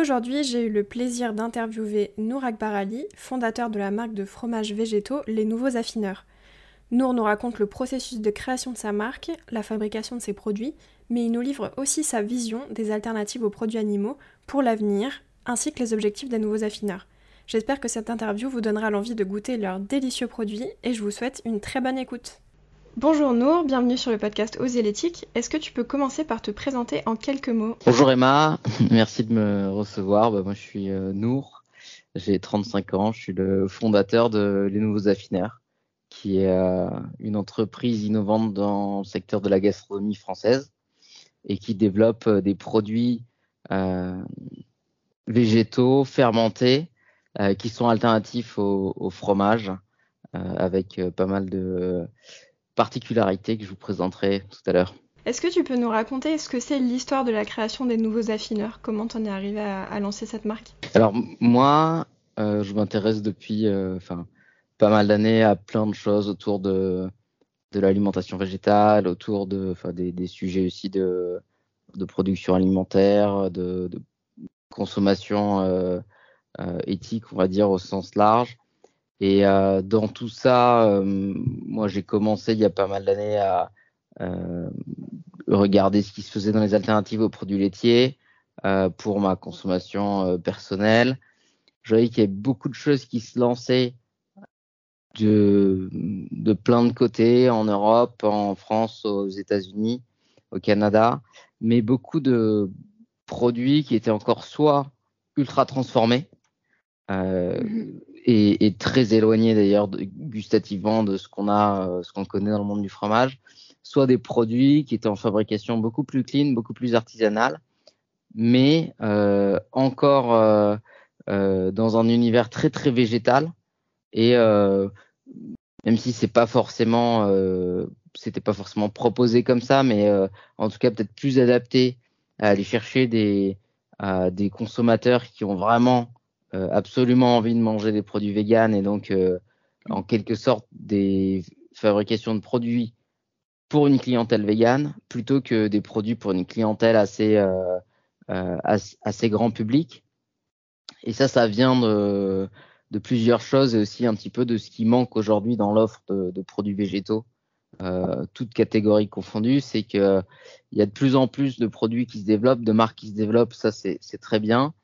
Aujourd'hui, j'ai eu le plaisir d'interviewer Nour Akbarali, fondateur de la marque de fromages végétaux Les Nouveaux Affineurs. Nour nous raconte le processus de création de sa marque, la fabrication de ses produits, mais il nous livre aussi sa vision des alternatives aux produits animaux pour l'avenir, ainsi que les objectifs des nouveaux affineurs. J'espère que cette interview vous donnera l'envie de goûter leurs délicieux produits et je vous souhaite une très bonne écoute. Bonjour Nour, bienvenue sur le podcast Oser l'éthique. Est-ce que tu peux commencer par te présenter en quelques mots Bonjour Emma, merci de me recevoir. Bah, moi je suis euh, Nour, j'ai 35 ans, je suis le fondateur de Les Nouveaux Affineurs, qui est euh, une entreprise innovante dans le secteur de la gastronomie française et qui développe euh, des produits végétaux fermentés qui sont alternatifs au, au fromage avec pas mal de particularité que je vous présenterai tout à l'heure. Est-ce que tu peux nous raconter ce que c'est l'histoire de la création des nouveaux affineurs? Comment tu en es arrivé à, lancer cette marque? Alors moi, euh, je m'intéresse depuis euh, pas mal d'années à plein de choses autour de, de l'alimentation végétale, autour de, des, des sujets aussi de, de production alimentaire, de, de consommation euh, euh, éthique, on va dire au sens large. Et dans tout ça, moi j'ai commencé il y a pas mal d'années à euh, regarder ce qui se faisait dans les alternatives aux produits laitiers euh, pour ma consommation euh, personnelle. Je voyais qu'il y avait beaucoup de choses qui se lançaient de, plein de côtés, en Europe, en France, aux États-Unis, au Canada, mais beaucoup de produits qui étaient encore soit ultra transformés, euh, mm-hmm et, très éloigné d'ailleurs gustativement de ce qu'on a, euh, ce qu'on connaît dans le monde du fromage, soit des produits qui étaient en fabrication beaucoup plus clean, beaucoup plus artisanale, mais euh, encore euh, euh, dans un univers très très végétal. Et euh, même si c'est pas forcément euh, c'était pas forcément proposé comme ça, mais en tout cas peut-être plus adapté à aller chercher des des consommateurs qui ont vraiment absolument envie de manger des produits véganes et donc euh, en quelque sorte des fabrications de produits pour une clientèle végane plutôt que des produits pour une clientèle assez euh, grand public. Et ça, ça vient de, plusieurs choses et aussi un petit peu de ce qui manque aujourd'hui dans l'offre de, produits végétaux, euh, toutes catégories confondues. C'est que il y a de plus en plus de produits qui se développent, de marques qui se développent. Ça, c'est très bien.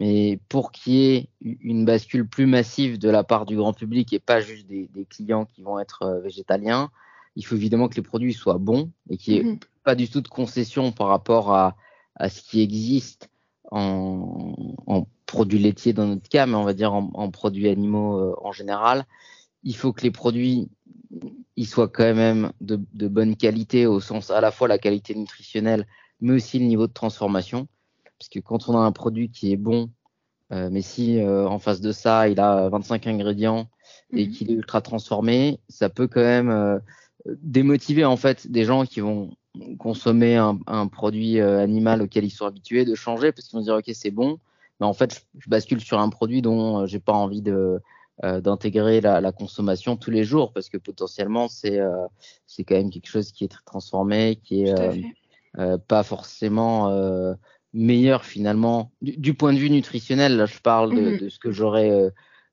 Mais pour qu'il y ait une bascule plus massive de la part du grand public et pas juste des, des clients qui vont être euh, végétaliens, il faut évidemment que les produits soient bons et qu'il n'y ait -hmm. pas du tout de concession par rapport à, à ce qui existe en, en, produits laitiers dans notre cas, mais on va dire en, en produits animaux euh, en général. Il faut que les produits ils soient quand même de, de bonne qualité au sens à la fois la qualité nutritionnelle, mais aussi le niveau de transformation parce que quand on a un produit qui est bon, euh, mais si euh, en face de ça, il a 25 ingrédients et mmh. qu'il est ultra transformé, ça peut quand même euh, démotiver en fait des gens qui vont consommer un, un produit animal auquel ils sont habitués de changer parce qu'ils vont dire ok c'est bon, mais en fait je, je, bascule sur un produit dont j'ai pas envie de d'intégrer la, la, consommation tous les jours parce que potentiellement c'est c'est quand même quelque chose qui est très transformé, qui est pas forcément meilleur finalement du, du, point de vue nutritionnel. Là, je parle de, mmh. de ce que j'aurais euh,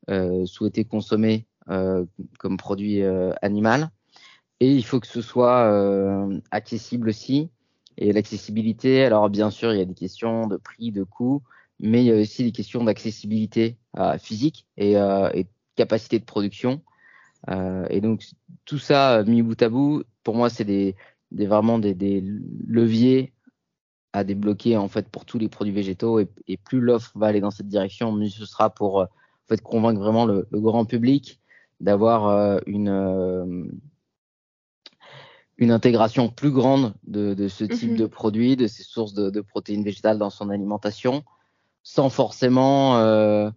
euh, souhaité consommer euh, comme produit euh, animal. Et il faut que ce soit euh, accessible aussi. Et l'accessibilité, alors bien sûr, il y a des questions de prix, de coût, mais il y a aussi des questions d'accessibilité physique et, et, capacité de production. et donc tout ça mis bout à bout, pour moi, c'est des, des, vraiment des, des leviers à débloquer en fait pour tous les produits végétaux et, et plus l'offre va aller dans cette direction, mieux ce sera pour euh, en fait convaincre vraiment le, le grand public d'avoir euh, une euh, une intégration plus grande de, de ce type mm -hmm. de produits, de ces sources de, de, protéines végétales dans son alimentation, sans forcément euh,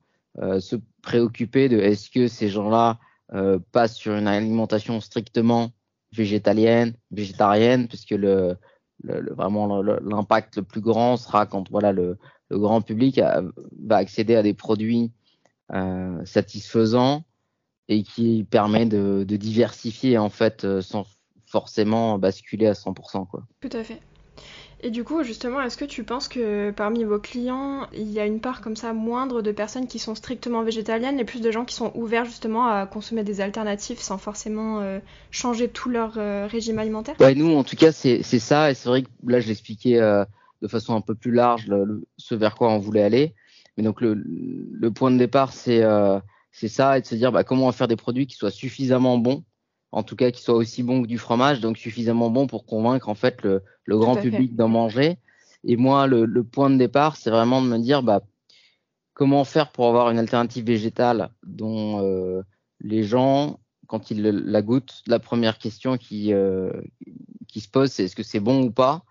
se, préoccupé de est-ce que ces gens-là passent sur une alimentation strictement végétalienne, végétarienne, puisque le, le, vraiment l'impact le plus grand sera quand voilà le, le grand public va accéder à des produits euh, satisfaisants et qui permet de, de, diversifier en fait euh, sans forcément basculer à 100%. Quoi. Tout à fait. Et du coup, justement, est-ce que tu penses que parmi vos clients, il y a une part comme ça moindre de personnes qui sont strictement végétaliennes et plus de gens qui sont ouverts justement à consommer des alternatives sans forcément euh, changer tout leur euh, régime alimentaire? Ouais, nous, en tout cas, c'est ça. Et c'est vrai que là, je l'expliquais euh, de façon un peu plus large ce vers quoi on voulait aller. Mais donc, le, point de départ, c'est ça, et de se dire bah, comment faire des produits qui soient suffisamment bons en tout cas qui soit aussi bon que du fromage, donc suffisamment bon pour convaincre en fait le, le grand public d'en manger. Et moi, le, le, point de départ, c'est vraiment de me dire bah, comment faire pour avoir une alternative végétale dont euh, les gens, quand ils la goûtent, la première question qui, euh, qui se pose, c'est est-ce que c'est bon ou pas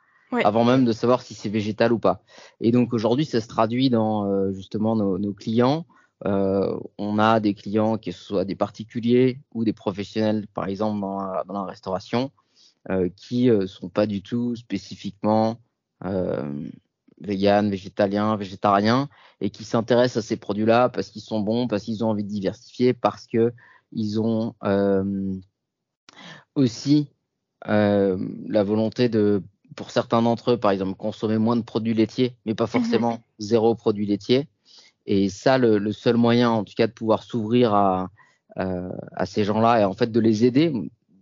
avant même de savoir si c'est végétal ou pas. Et donc aujourd'hui, ça se traduit dans euh, justement nos, nos clients euh, on a des clients, que ce soit des particuliers ou des professionnels, par exemple dans la, restauration, euh, qui euh, sont pas du tout spécifiquement vegan, végétaliens, végétariens, et qui s'intéressent à ces produits-là parce qu'ils sont bons, parce qu'ils ont envie de diversifier, parce que ils ont aussi la volonté de, pour certains d'entre eux, par exemple, consommer moins de produits laitiers, mais pas forcément zéro produit laitier. Et ça, le, seul moyen, en tout cas, de pouvoir s'ouvrir à, euh, à ces gens-là et en fait de les aider,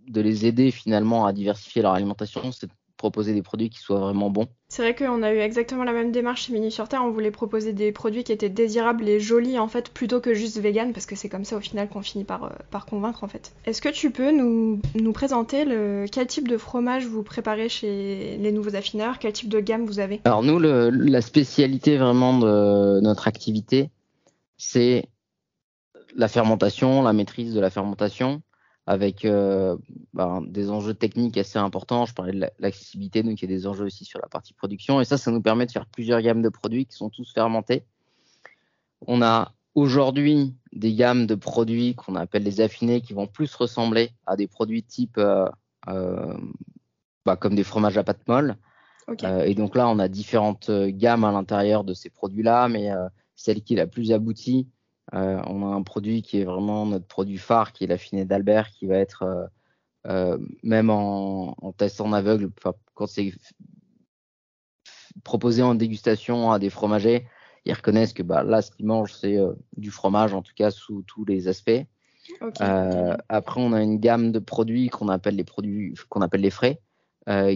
de les aider finalement à diversifier leur alimentation, c'est proposer des produits qui soient vraiment bons. C'est vrai qu'on a eu exactement la même démarche chez Mini sur Terre. On voulait proposer des produits qui étaient désirables et jolis en fait, plutôt que juste vegan, parce que c'est comme ça au final qu'on finit par, euh, par convaincre en fait. Est-ce que tu peux nous, nous présenter le, quel type de fromage vous préparez chez les nouveaux affineurs? Quel type de gamme vous avez? Alors nous, le, la spécialité vraiment de notre activité, c'est la fermentation, la maîtrise de la fermentation avec euh, ben, des enjeux techniques assez importants. Je parlais de l'accessibilité, donc il y a des enjeux aussi sur la partie production. Et ça, ça nous permet de faire plusieurs gammes de produits qui sont tous fermentés. On a aujourd'hui des gammes de produits qu'on appelle les affinés qui vont plus ressembler à des produits type euh, euh, bah, comme des fromages à pâte molle. Euh, et donc là, on a différentes gammes à l'intérieur de ces produits-là, mais celle qui est la plus aboutie, euh, on a un produit qui est vraiment notre produit phare, qui est l'affiné d'Albert, qui va être euh, euh, même en, en, test en aveugle, quand c'est proposé en dégustation à des fromagers, ils reconnaissent que bah, là, ce qu'ils mangent, c'est du fromage, en tout cas sous tous les aspects. après, on a une gamme de produits qu'on appelle les produits qu'on appelle les frais,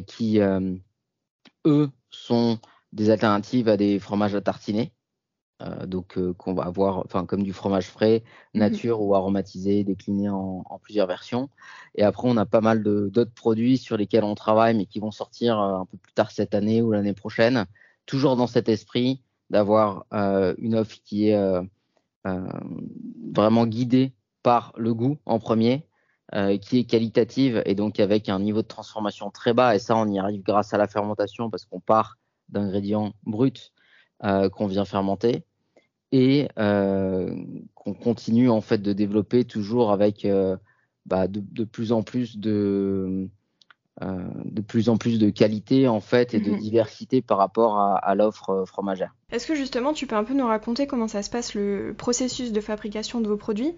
qui eux sont des alternatives à des fromages à tartiner. Euh, donc euh, qu'on va avoir, enfin comme du fromage frais, mmh nature ou aromatisé, décliné en, en, plusieurs versions. Et après, on a pas mal d'autres produits sur lesquels on travaille, mais qui vont sortir euh, un peu plus tard cette année ou l'année prochaine, toujours dans cet esprit d'avoir une offre qui est vraiment guidée par le goût en premier, qui est qualitative et donc avec un niveau de transformation très bas. Et ça, on y arrive grâce à la fermentation parce qu'on part d'ingrédients bruts euh, qu'on vient fermenter et euh, qu'on continue en fait de développer toujours avec euh, bah, de, de, plus en plus de euh, de plus en plus de qualité en fait et de mhm. diversité par rapport à, à l'offre fromagère. Est-ce que justement tu peux un peu nous raconter comment ça se passe le processus de fabrication de vos produits?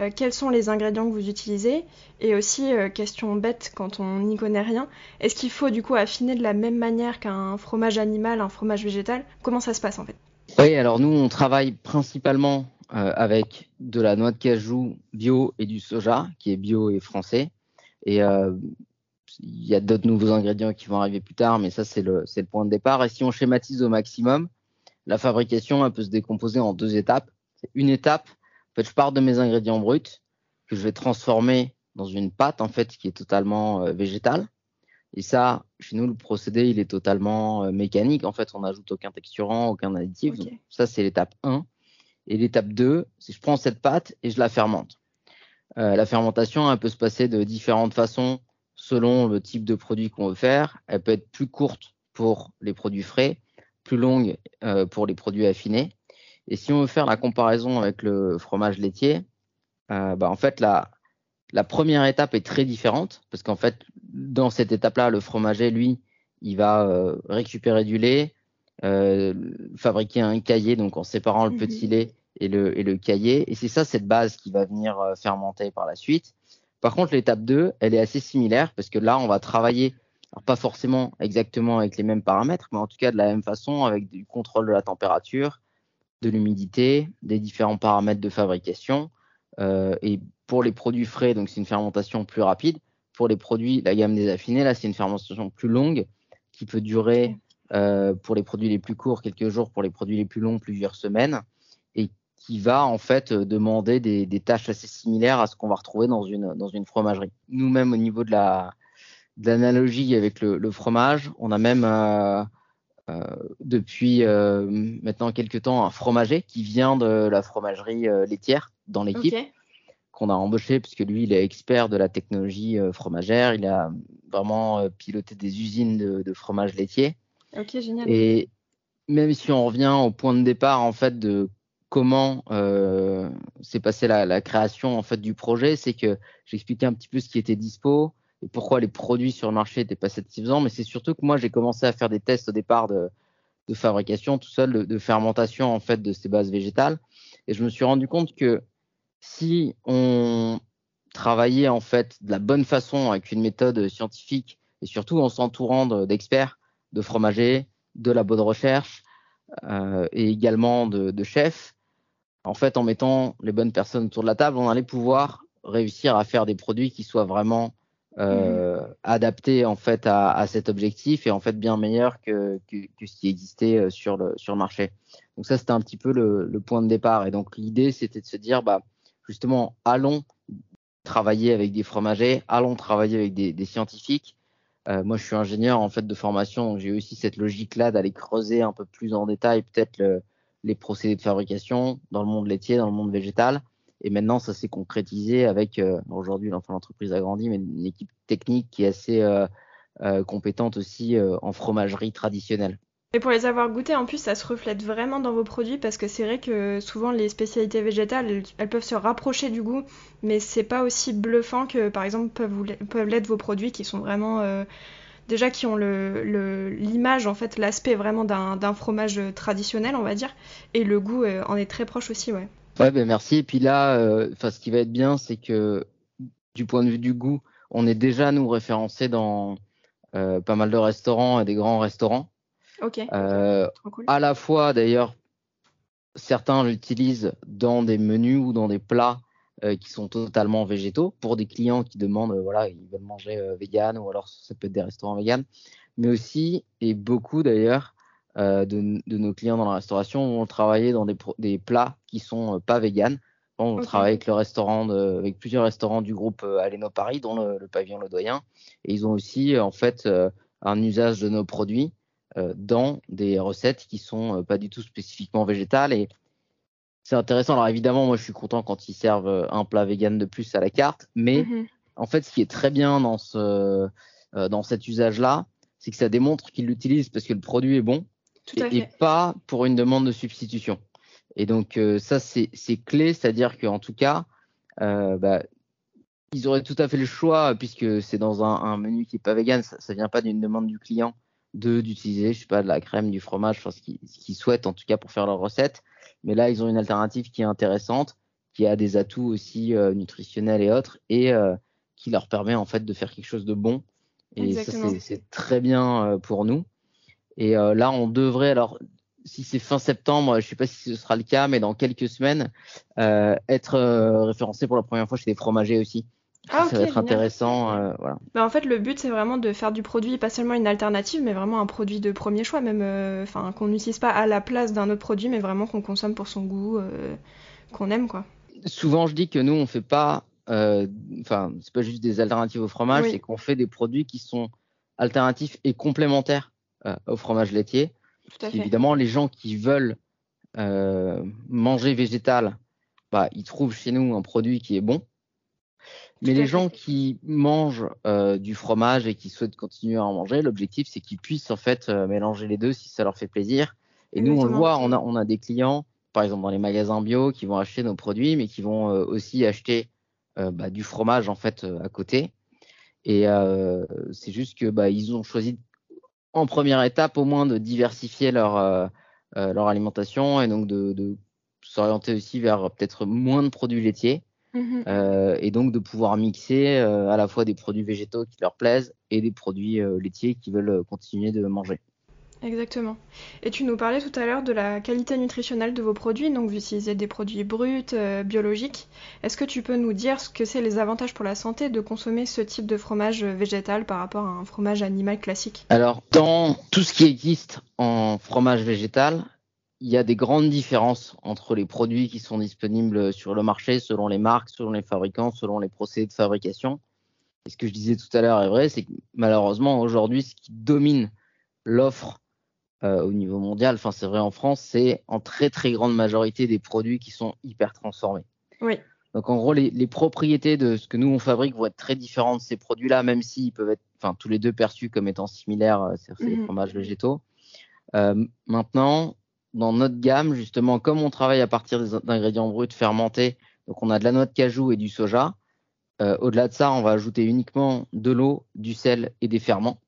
Euh, Quels sont les ingrédients que vous utilisez? Et aussi, euh, question bête quand on n'y connaît rien, est-ce qu'il faut du coup affiner de la même manière qu'un fromage animal, un fromage végétal? Comment ça se passe en fait? Oui, alors nous on travaille principalement euh, avec de la noix de cajou bio et du soja qui est bio et français. Et euh, il y a d'autres nouveaux ingrédients qui vont arriver plus tard, mais ça, c'est le, le point de départ. Et si on schématise au maximum, la fabrication, elle peut se décomposer en deux étapes. Une étape, en fait, je pars de mes ingrédients bruts que je vais transformer dans une pâte, en fait, qui est totalement euh, végétale. Et ça, chez nous, le procédé, il est totalement euh, mécanique. En fait, on n'ajoute aucun texturant, aucun additif. Okay. Donc, ça, c'est l'étape 1. Et l'étape 2, c'est je prends cette pâte et je la fermente. Euh, la fermentation, elle peut se passer de différentes façons selon le type de produit qu'on veut faire. Elle peut être plus courte pour les produits frais, plus longue euh, pour les produits affinés. Et si on veut faire la comparaison avec le fromage laitier, bah, en fait, la, la première étape est très différente parce qu'en fait, dans cette étape-là, le fromager, lui, il va euh, récupérer du lait, euh, fabriquer un cahier, donc en séparant le petit mhm. lait et le, et le cahier. Et c'est ça, cette base qui va venir euh, fermenter par la suite. Par contre, l'étape 2, elle est assez similaire parce que là, on va travailler, alors pas forcément exactement avec les mêmes paramètres, mais en tout cas de la même façon avec du contrôle de la température, de l'humidité, des différents paramètres de fabrication. Euh, et pour les produits frais, donc c'est une fermentation plus rapide. Pour les produits, la gamme des affinés, là, c'est une fermentation plus longue qui peut durer euh, pour les produits les plus courts quelques jours, pour les produits les plus longs plusieurs semaines, et qui va en fait demander des, des tâches assez similaires à ce qu'on va retrouver dans une, dans une fromagerie. Nous-mêmes, au niveau de la de l'analogie avec le, le, fromage, on a même euh, euh, depuis euh, maintenant quelques temps un fromager qui vient de la fromagerie laitière dans l'équipe. Qu'on a embauché puisque lui il est expert de la technologie euh, fromagère, il a vraiment euh, piloté des usines de, de, fromage laitier. Ok, génial. Et même si on revient au point de départ en fait de comment euh, s'est passée la, la, création en fait du projet, c'est que j'expliquais un petit peu ce qui était dispo et pourquoi les produits sur le marché n'étaient pas satisfaisants, mais c'est surtout que moi j'ai commencé à faire des tests au départ de, de fabrication tout seul, de, de, fermentation en fait de ces bases végétales, et je me suis rendu compte que si on travaillait en fait de la bonne façon avec une méthode scientifique et surtout en s'entourant d'experts, de, de fromagers, de labos de recherche euh, et également de, de chefs, en fait, en mettant les bonnes personnes autour de la table, on allait pouvoir réussir à faire des produits qui soient vraiment euh, mmh. adaptés en fait à, à, cet objectif et en fait bien meilleurs que, que, que, ce qui existait euh, sur le, sur le marché. Donc ça, c'était un petit peu le, le, point de départ. Et donc l'idée, c'était de se dire, bah, justement, allons travailler avec des fromagers, allons travailler avec des, scientifiques. Euh, moi, je suis ingénieur en fait de formation, donc j'ai aussi cette logique-là d'aller creuser un peu plus en détail peut-être le, les procédés de fabrication dans le monde laitier, dans le monde végétal. Et maintenant, ça s'est concrétisé avec, euh, aujourd'hui, l'entreprise a grandi, mais une équipe technique qui est assez euh, compétente aussi en fromagerie traditionnelle. Et pour les avoir goûtés, en plus, ça se reflète vraiment dans vos produits parce que c'est vrai que souvent les spécialités végétales, elles, peuvent se rapprocher du goût, mais c'est pas aussi bluffant que, par exemple, peuvent, peuvent l'être vos produits qui sont vraiment euh, déjà qui ont l'image, le, le, en fait, l'aspect vraiment d'un fromage traditionnel, on va dire, et le goût euh, en est très proche aussi, ouais. Ouais, ben merci. Et puis là, euh, ce qui va être bien, c'est que du point de vue du goût, on est déjà nous référencés dans euh, pas mal de restaurants et des grands restaurants. Ok. Euh, cool. À la fois, d'ailleurs, certains l'utilisent dans des menus ou dans des plats euh, qui sont totalement végétaux pour des clients qui demandent, euh, voilà, ils veulent manger euh, vegan ou alors ça peut être des restaurants vegan, mais aussi et beaucoup d'ailleurs de, de, nos clients dans la restauration vont travailler dans des, des plats qui sont pas vegan. Bon, on okay. travaille avec le restaurant, de, avec plusieurs restaurants du groupe Aleno Paris, dont le, le pavillon Le Doyen, et ils ont aussi en fait un usage de nos produits dans des recettes qui sont pas du tout spécifiquement végétales et c'est intéressant. Alors évidemment, moi je suis content quand ils servent un plat vegan de plus à la carte, mais mmh. en fait, ce qui est très bien dans ce euh, dans cet usage-là, c'est que ça démontre qu'ils l'utilisent parce que le produit est bon et, et, pas pour une demande de substitution. Et donc euh, ça c'est clé, c'est-à-dire qu'en tout cas, euh, bah, ils auraient tout à fait le choix puisque c'est dans un, un, menu qui est pas vegan, ça, ça vient pas d'une demande du client d'utiliser, je sais pas, de la crème, du fromage, enfin, ce qu'ils qu souhaitent en tout cas pour faire leur recette. Mais là, ils ont une alternative qui est intéressante, qui a des atouts aussi euh, nutritionnels et autres, et euh, qui leur permet en fait de faire quelque chose de bon. Et Exactement. ça, c'est très bien euh, pour nous. Et là, on devrait, alors, si c'est fin septembre, je ne sais pas si ce sera le cas, mais dans quelques semaines, être référencé pour la première fois chez les fromagers aussi. Ah, okay, ça va être intéressant. Euh, voilà. bah, en fait, le but, c'est vraiment de faire du produit, pas seulement une alternative, mais vraiment un produit de premier choix, même enfin qu'on n'utilise pas à la place d'un autre produit, mais vraiment qu'on consomme pour son goût, euh, qu'on aime. quoi. Souvent, je dis que nous, on fait pas. Enfin, c'est pas juste des alternatives au fromage, oui. c'est qu'on fait des produits qui sont alternatifs et complémentaires euh, au fromage laitier. Tout à fait. Évidemment, les gens qui veulent euh, manger végétal, bah, ils trouvent chez nous un produit qui est bon. Mais les gens qui mangent euh, du fromage et qui souhaitent continuer à en manger, l'objectif c'est qu'ils puissent en fait euh, mélanger les deux si ça leur fait plaisir. Et Exactement. nous on le voit, on a, on a des clients, par exemple dans les magasins bio, qui vont acheter nos produits, mais qui vont aussi acheter bah, du fromage en fait à côté. Et c'est juste que bah, ils ont choisi en première étape au moins de diversifier leur leur alimentation et donc de, de s'orienter aussi vers peut-être moins de produits laitiers Mmh euh, et donc de pouvoir mixer euh, à la fois des produits végétaux qui leur plaisent et des produits euh, laitiers qui veulent continuer de manger. Exactement. Et tu nous parlais tout à l'heure de la qualité nutritionnelle de vos produits, donc vous utilisez des produits bruts, biologiques. Est-ce que tu peux nous dire ce que c'est les avantages pour la santé de consommer ce type de fromage végétal par rapport à un fromage animal classique? Alors, dans tout ce qui existe en fromage végétal, il y a des grandes différences entre les produits qui sont disponibles sur le marché selon les marques, selon les fabricants, selon les procédés de fabrication. Et ce que je disais tout à l'heure est vrai, c'est que malheureusement aujourd'hui, ce qui domine l'offre euh, au niveau mondial, enfin c'est vrai en France, c'est en très très grande majorité des produits qui sont hyper transformés. Oui. Donc en gros, les, les propriétés de ce que nous on fabrique vont être très différentes de ces produits-là, même s'ils peuvent être, enfin tous les deux perçus comme étant similaires, euh, c'est les mhm. fromages végétaux. Euh, maintenant, dans notre gamme, justement, comme on travaille à partir d'ingrédients bruts fermentés, donc on a de la noix de cajou et du soja. Euh, au-delà de ça, on va ajouter uniquement de l'eau, du sel et des ferments.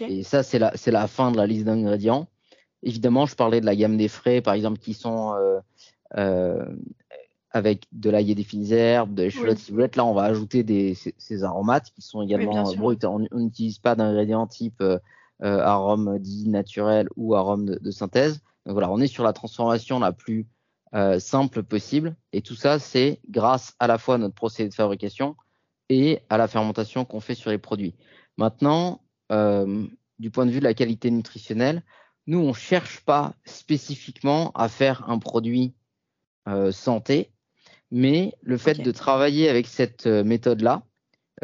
Et ça, c'est la, fin de la liste d'ingrédients. Évidemment, je parlais de la gamme des frais, par exemple, qui sont euh, euh, avec de l'ail et des fines herbes, de l'échalote ciboulette. Là, on va ajouter des, ces, aromates qui sont également bruts. On n'utilise pas d'ingrédients type arôme dit naturel ou arôme de synthèse. Donc voilà, on est sur la transformation la plus euh, simple possible. Et tout ça, c'est grâce à la fois à notre procédé de fabrication et à la fermentation qu'on fait sur les produits. Maintenant, euh, du point de vue de la qualité nutritionnelle, nous, on ne cherche pas spécifiquement à faire un produit euh, santé, mais le fait de travailler avec cette méthode-là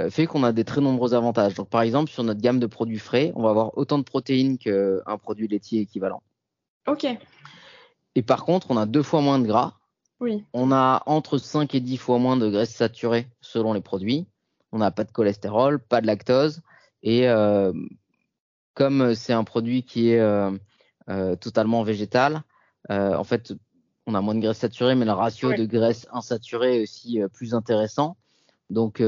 fait qu'on a des très nombreux avantages. Donc, par exemple, sur notre gamme de produits frais, on va avoir autant de protéines qu'un produit laitier équivalent. Ok. Et par contre, on a deux fois moins de gras. Oui. On a entre 5 et 10 fois moins de graisse saturée selon les produits. On n'a pas de cholestérol, pas de lactose. Et euh, comme c'est un produit qui est euh, euh, totalement végétal, en fait, on a moins de graisse saturée, mais le ratio de graisse insaturée est aussi plus intéressant. Donc,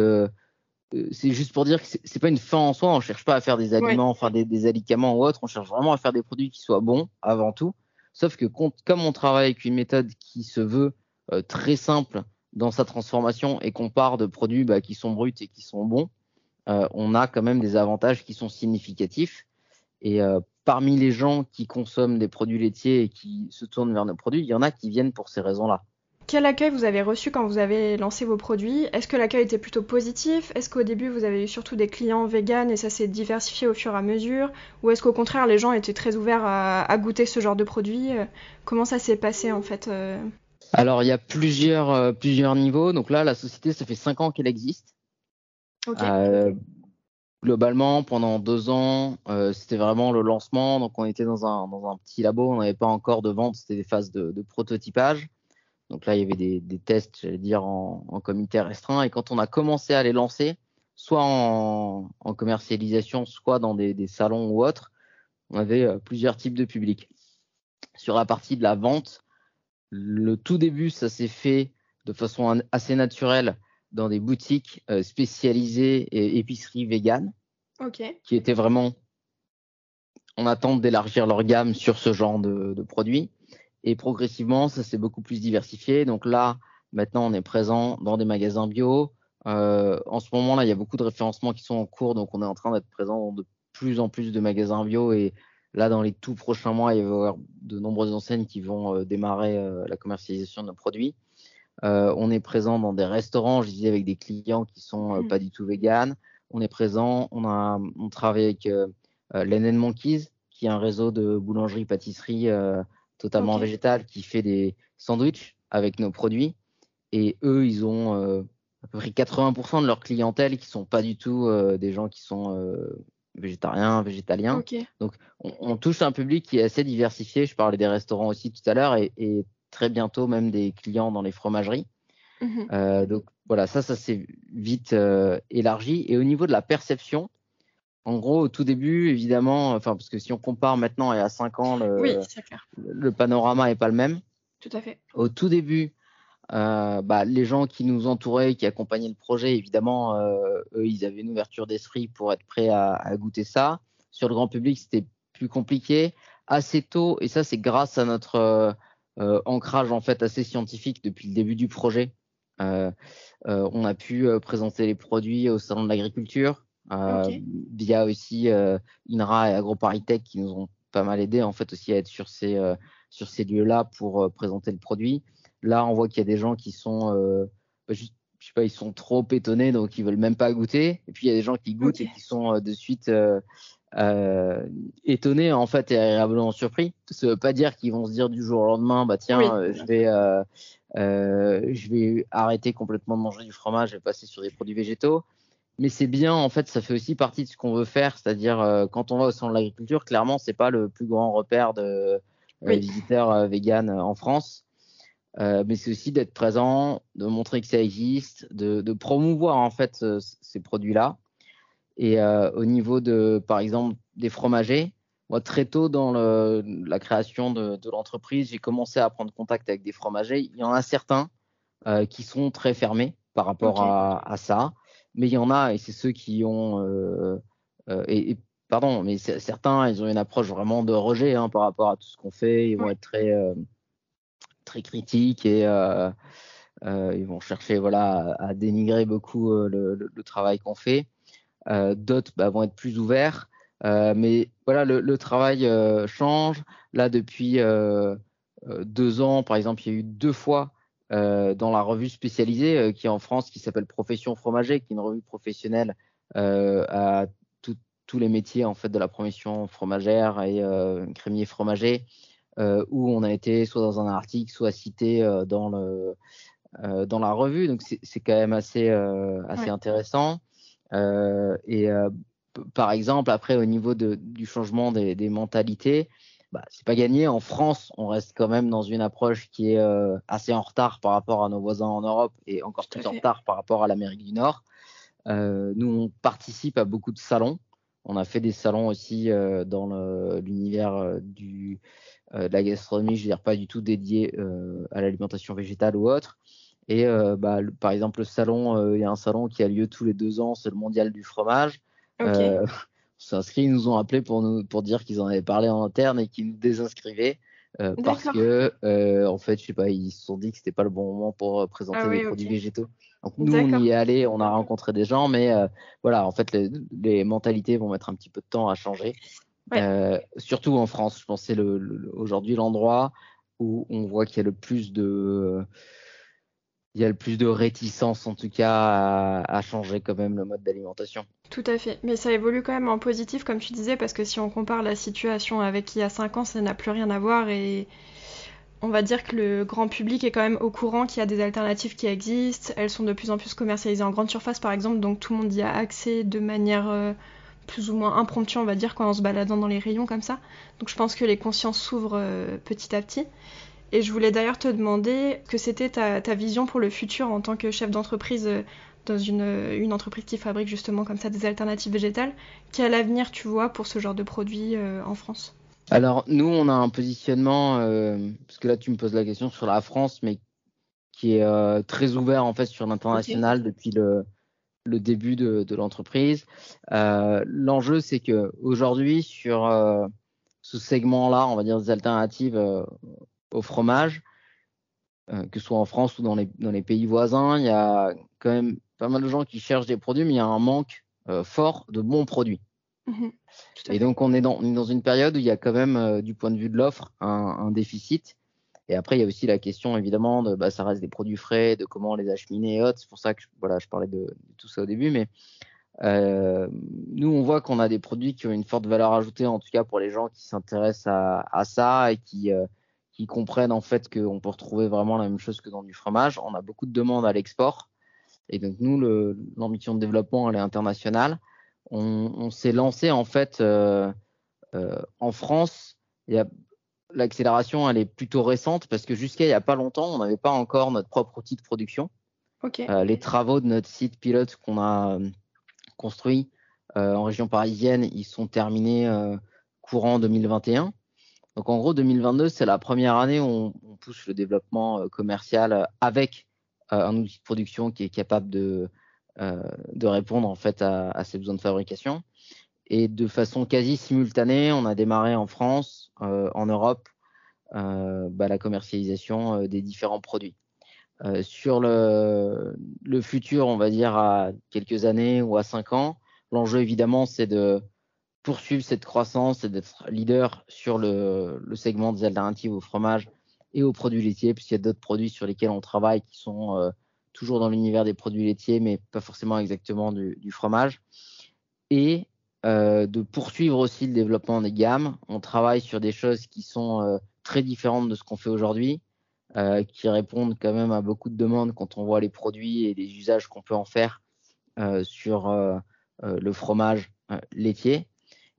c'est juste pour dire que c'est pas une fin en soi. On cherche pas à faire des aliments, enfin des, des alicaments ou autres. On cherche vraiment à faire des produits qui soient bons avant tout. Sauf que comme on travaille avec une méthode qui se veut euh, très simple dans sa transformation et qu'on part de produits bah, qui sont bruts et qui sont bons, euh, on a quand même des avantages qui sont significatifs. Et euh, parmi les gens qui consomment des produits laitiers et qui se tournent vers nos produits, il y en a qui viennent pour ces raisons-là. Quel accueil vous avez reçu quand vous avez lancé vos produits? Est-ce que l'accueil était plutôt positif? Est-ce qu'au début vous avez eu surtout des clients véganes et ça s'est diversifié au fur et à mesure? Ou est-ce qu'au contraire les gens étaient très ouverts à, goûter ce genre de produits? Comment ça s'est passé en fait euh? Alors il y a plusieurs, euh, plusieurs niveaux. Donc là la société ça fait 5 ans qu'elle existe. Euh, globalement pendant deux ans c'était vraiment le lancement. Donc on était dans un, dans un petit labo, on n'avait pas encore de vente, c'était des phases de prototypage. Donc là, il y avait des, des tests, j'allais dire, en, en, comité restreint. Et quand on a commencé à les lancer, soit en, en commercialisation, soit dans des, des, salons ou autres, on avait euh, plusieurs types de publics. Sur la partie de la vente, le tout début, ça s'est fait de façon assez naturelle dans des boutiques euh, spécialisées et épiceries véganes, okay. qui étaient vraiment en attente d'élargir leur gamme sur ce genre de, de produits. Et progressivement, ça s'est beaucoup plus diversifié. Donc là, maintenant, on est présent dans des magasins bio. Euh, en ce moment-là, il y a beaucoup de référencements qui sont en cours. Donc on est en train d'être présent dans de plus en plus de magasins bio. Et là, dans les tout prochains mois, il va y avoir de nombreuses enseignes qui vont euh, démarrer euh, la commercialisation de nos produits. Euh, on est présent dans des restaurants, je disais, avec des clients qui sont mmh. pas du tout véganes. On est présent, on, a, on travaille avec euh, Lennon Monkeys, qui est un réseau de boulangerie-pâtisserie totalement végétal qui fait des sandwichs avec nos produits. Et eux, ils ont euh, à peu près 80% de leur clientèle qui sont pas du tout euh, des gens qui sont euh, végétariens, végétaliens. Donc, on, touche un public qui est assez diversifié. Je parlais des restaurants aussi tout à l'heure et, et, très bientôt même des clients dans les fromageries. Mmh donc voilà, ça, ça s'est vite élargi. Et au niveau de la perception, en gros, au tout début, évidemment, enfin, parce que si on compare maintenant et à 5 ans, le, oui, le panorama est pas le même. Tout à fait. Au tout début, euh, bah, les gens qui nous entouraient, qui accompagnaient le projet, évidemment, euh, eux, ils avaient une ouverture d'esprit pour être prêts à, goûter ça. Sur le grand public, c'était plus compliqué. Assez tôt, et ça, c'est grâce à notre euh, ancrage en fait assez scientifique depuis le début du projet. on a pu présenter les produits au salon de l'agriculture via aussi INRA et AgroParisTech qui nous ont pas mal aidé en fait aussi à être sur ces sur ces lieux-là pour présenter le produit. Là, on voit qu'il y a des gens qui sont, euh, bah, je sais pas, ils sont trop étonnés, donc ils veulent même pas goûter. Et puis il y a des gens qui goûtent et qui sont euh, de suite euh, euh, étonnés en fait et agréablement surpris. Ça veut pas dire qu'ils vont se dire du jour au lendemain, bah tiens, je vais, je vais arrêter complètement de manger du fromage et passer sur des produits végétaux. Mais c'est bien, en fait, ça fait aussi partie de ce qu'on veut faire, c'est-à-dire quand on va au centre de l'agriculture, clairement, c'est pas le plus grand repère de visiteurs véganes en France. Euh, mais c'est aussi d'être présent, de montrer que ça existe, de, de promouvoir en fait ces produits-là. Et euh, au niveau de, par exemple, des fromagers, moi très tôt dans le, la création de, de l'entreprise, j'ai commencé à prendre contact avec des fromagers. Il y en a certains euh, qui sont très fermés par rapport à, à, ça, mais il y en a et c'est ceux qui ont euh, euh, et, et, pardon, mais certains ils ont une approche vraiment de rejet hein, par rapport à tout ce qu'on fait. Ils vont être très très critiques et euh, euh, ils vont chercher voilà à, dénigrer beaucoup euh, le, travail qu'on fait. D'autres bah, vont être plus ouverts. mais voilà, le, travail change. Là, depuis deux ans, par exemple, il y a eu deux fois dans la revue spécialisée qui est en France, qui s'appelle Profession Fromager, qui est une revue professionnelle à tous les métiers en fait de la promotion fromagère et crémier fromager. Euh, où on a été soit dans un article, soit cité euh, dans le euh, dans la revue. Donc c'est quand même assez assez intéressant. et par exemple, après au niveau de, du changement des, des mentalités, bah, c'est pas gagné. En France, on reste quand même dans une approche qui est assez en retard par rapport à nos voisins en Europe et encore plus en retard par rapport à l'Amérique du Nord. Euh, nous, on participe à beaucoup de salons. On a fait des salons aussi euh, dans l'univers du euh, de la gastronomie, je veux dire pas du tout dédié euh, à l'alimentation végétale ou autre. Et euh, bah, par exemple, le salon, il y a un salon qui a lieu tous les deux ans, c'est le mondial du fromage. Okay. S'inscrit, ils nous ont appelé pour nous pour dire qu'ils en avaient parlé en interne et qu'ils nous désinscrivaient. Euh, parce que euh, en fait je sais pas ils se sont dit que c'était pas le bon moment pour présenter ah des produits végétaux. Donc nous on y est allé on a rencontré des gens mais euh, voilà en fait les, les, mentalités vont mettre un petit peu de temps à changer. Euh, surtout en France, je pense c'est le, aujourd'hui l'endroit où on voit qu'il y a le plus de il y a le plus de réticence en tout cas à, changer quand même le mode d'alimentation. Tout à fait, mais ça évolue quand même en positif comme tu disais parce que si on compare la situation avec il y a 5 ans, ça n'a plus rien à voir et on va dire que le grand public est quand même au courant qu'il y a des alternatives qui existent, elles sont de plus en plus commercialisées en grande surface par exemple, donc tout le monde y a accès de manière euh, plus ou moins impromptu, on va dire, en se baladant dans les rayons comme ça. Donc je pense que les consciences s'ouvrent euh, petit à petit. Et je voulais d'ailleurs te demander que c'était ta, vision pour le futur en tant que chef d'entreprise euh, dans une, une, entreprise qui fabrique justement comme ça des alternatives végétales. Quel avenir tu vois pour ce genre de produit euh, en France? Alors nous, on a un positionnement, parce que là tu me poses la question sur la France, mais qui est très ouvert en fait sur l'international depuis le le début de, de l'entreprise. Euh, L'enjeu, c'est que aujourd'hui, sur euh, ce segment-là, on va dire des alternatives euh, au fromage, euh, que ce soit en France ou dans les, dans les pays voisins, il y a quand même pas mal de gens qui cherchent des produits, mais il y a un manque euh, fort de bons produits. Mmh Et donc, on est, dans, on est dans une période où il y a quand même, du point de vue de l'offre, un, un déficit. Et après, il y a aussi la question, évidemment, de bah, ça reste des produits frais, de comment les acheminer et autres. C'est pour ça que je, voilà, je parlais de, tout ça au début. Mais euh, nous, on voit qu'on a des produits qui ont une forte valeur ajoutée, en tout cas pour les gens qui s'intéressent à, à, ça et qui, euh, qui comprennent en fait qu'on peut retrouver vraiment la même chose que dans du fromage. On a beaucoup de demandes à l'export. Et donc, nous, l'ambition de développement, elle est internationale. On, on s'est lancé en fait euh, euh en France. L'accélération, elle est plutôt récente parce que jusqu'à il n'y a pas longtemps, on n'avait pas encore notre propre outil de production. Euh, les travaux de notre site pilote qu'on a construit en région parisienne, ils sont terminés courant 2021. Donc en gros, 2022, c'est la première année où on, pousse le développement commercial avec un outil de production qui est capable de, de répondre en fait à, à, ces besoins de fabrication. Et de façon quasi simultanée, on a démarré en France, en Europe, bah, la commercialisation des différents produits. Euh, sur le, le, futur, on va dire à quelques années ou à cinq ans, l'enjeu évidemment c'est de poursuivre cette croissance et d'être leader sur le, le, segment des alternatives au fromage et aux produits laitiers, puisqu'il y a d'autres produits sur lesquels on travaille qui sont euh, toujours dans l'univers des produits laitiers, mais pas forcément exactement du, du fromage. Et euh, de poursuivre aussi le développement des gammes. On travaille sur des choses qui sont euh, très différentes de ce qu'on fait aujourd'hui. Euh, qui répondent quand même à beaucoup de demandes quand on voit les produits et les usages qu'on peut en faire euh, sur euh, le fromage laitier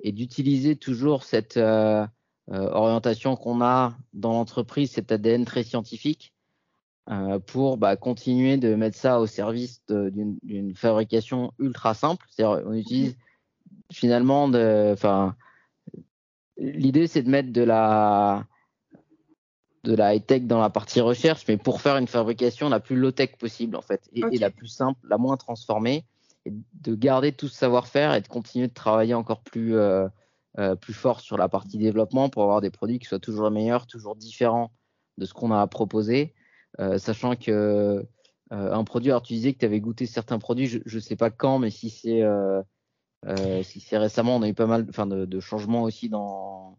et d'utiliser toujours cette orientation qu'on a dans l'entreprise, cet ADN très scientifique, pour bah, continuer de mettre ça au service d'une fabrication ultra simple. C'est-à-dire, on utilise finalement, enfin, l'idée c'est de mettre de la de la high-tech dans la partie recherche, mais pour faire une fabrication la plus low-tech possible, en fait, et, la plus simple, la moins transformée, de garder tout ce savoir-faire et de continuer de travailler encore plus, euh, euh, plus fort sur la partie développement pour avoir des produits qui soient toujours meilleurs, toujours différents de ce qu'on a à proposer, euh, sachant que un produit, alors tu disais que tu avais goûté certains produits, je ne sais pas quand, mais si c'est si récemment, on a eu pas mal de, de changements aussi dans,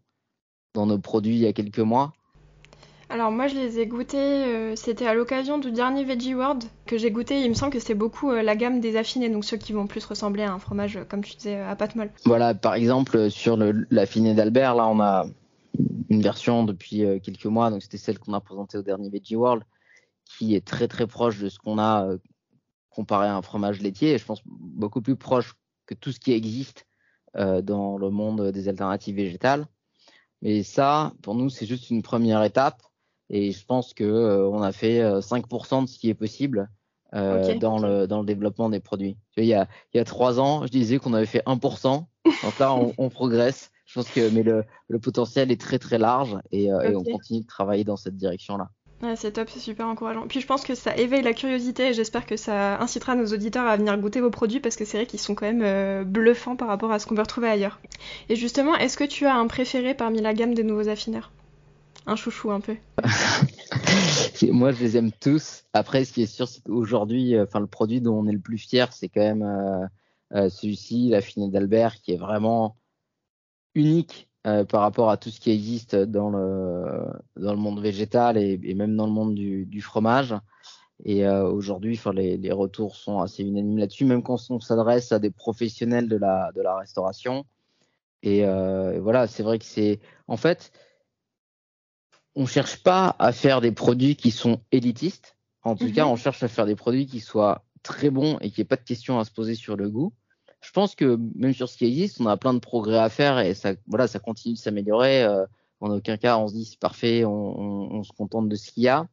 dans nos produits il y a quelques mois. Alors moi je les ai goûtés, euh, c'était à l'occasion du dernier Veggie World que j'ai goûté, il me semble que c'est beaucoup euh, la gamme des affinés, donc ceux qui vont plus ressembler à un fromage, euh, comme tu disais, à pâte molle. Voilà, par exemple sur l'affiné d'Albert, là on a une version depuis quelques mois, donc c'était celle qu'on a présentée au dernier Veggie World, qui est très très proche de ce qu'on a comparé à un fromage laitier, et je pense beaucoup plus proche que tout ce qui existe dans le monde des alternatives végétales. Mais ça, pour nous, c'est juste une première étape. Et je pense que euh, on a fait 5% euh, de ce qui est possible euh, dans, le, dans le développement des produits. il, y a, il y a trois ans, je disais qu'on avait fait 1%. Donc là, on, on, progresse. Je pense que mais le, le, potentiel est très très large et, et on continue de travailler dans cette direction-là. Ouais, c'est top, c'est super encourageant. Puis je pense que ça éveille la curiosité et j'espère que ça incitera nos auditeurs à venir goûter vos produits parce que c'est vrai qu'ils sont quand même bluffants par rapport à ce qu'on peut retrouver ailleurs. Et justement, est-ce que tu as un préféré parmi la gamme des nouveaux affineurs? Un chouchou un peu Moi, je les aime tous. Après, ce qui est sûr, c'est qu'aujourd'hui, euh, enfin, le produit dont on est le plus fier, c'est quand même euh, euh, celui-ci, la finée d'Albert, qui est vraiment unique par rapport à tout ce qui existe dans le, dans le monde végétal et, même dans le monde du, fromage. Et aujourd'hui, les, les retours sont assez unanimes là-dessus, même quand on s'adresse à des professionnels de la, de la restauration. Et, et voilà, c'est vrai que c'est. En fait, on cherche pas à faire des produits qui sont élitistes. En tout cas, mhm. on cherche à faire des produits qui soient très bons et qui ait pas de questions à se poser sur le goût. Je pense que même sur ce qui existe, on a plein de progrès à faire et ça, voilà, ça continue de s'améliorer. Euh, en aucun cas, on se dit c'est parfait, on, se contente de ce qu'il y a.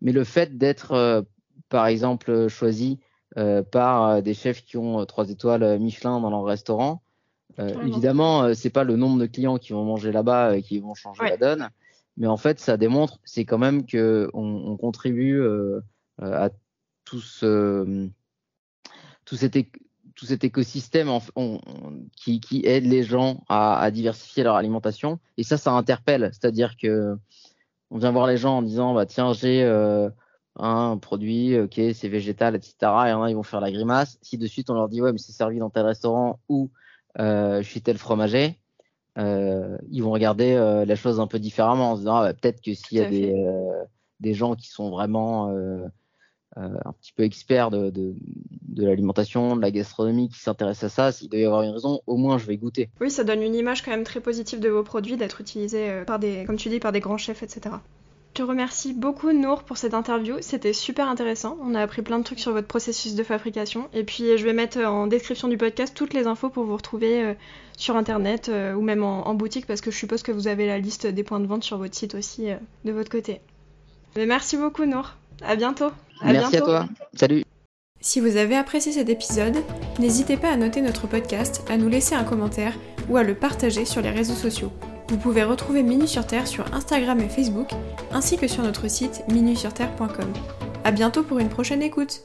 Mais le fait d'être, euh, par exemple, choisi euh, par des chefs qui ont trois étoiles Michelin dans leur restaurant, évidemment, c'est pas le nombre de clients qui vont manger là-bas qui vont changer la donne mais en fait, ça démontre, c'est quand même que on, contribue euh, à tout ce, tout cet, tout cet écosystème qui, qui, aide les gens à, à, diversifier leur alimentation. Et ça, ça interpelle. C'est-à-dire que on vient voir les gens en disant, bah tiens, j'ai euh, un produit, ok, c'est végétal, etc. Et en ils vont faire la grimace. Si de suite on leur dit, ouais, mais c'est servi dans tel restaurant ou euh, je suis tel fromager, euh, ils vont regarder euh, la chose un peu différemment en se disant ah, bah, peut-être que s'il y a des, euh, des, gens qui sont vraiment un petit peu experts de, de, de l'alimentation, de la gastronomie, qui s'intéressent à ça, s'il doit y avoir une raison, au moins je vais goûter. Oui, ça donne une image quand même très positive de vos produits, d'être utilisés par des, comme tu dis, par des grands chefs, etc. Je te remercie beaucoup Nour pour cette interview, c'était super intéressant. On a appris plein de trucs sur votre processus de fabrication et puis je vais mettre en description du podcast toutes les infos pour vous retrouver euh, sur internet euh, ou même en, boutique parce que je suppose que vous avez la liste des points de vente sur votre site aussi euh, de votre côté. Mais merci beaucoup Nour. À bientôt. merci à toi. Salut. Si vous avez apprécié cet épisode, n'hésitez pas à noter notre podcast, à nous laisser un commentaire ou à le partager sur les réseaux sociaux. Vous pouvez retrouver Minus sur Terre sur Instagram et Facebook, ainsi que sur notre site minusurterre.com. A bientôt pour une prochaine écoute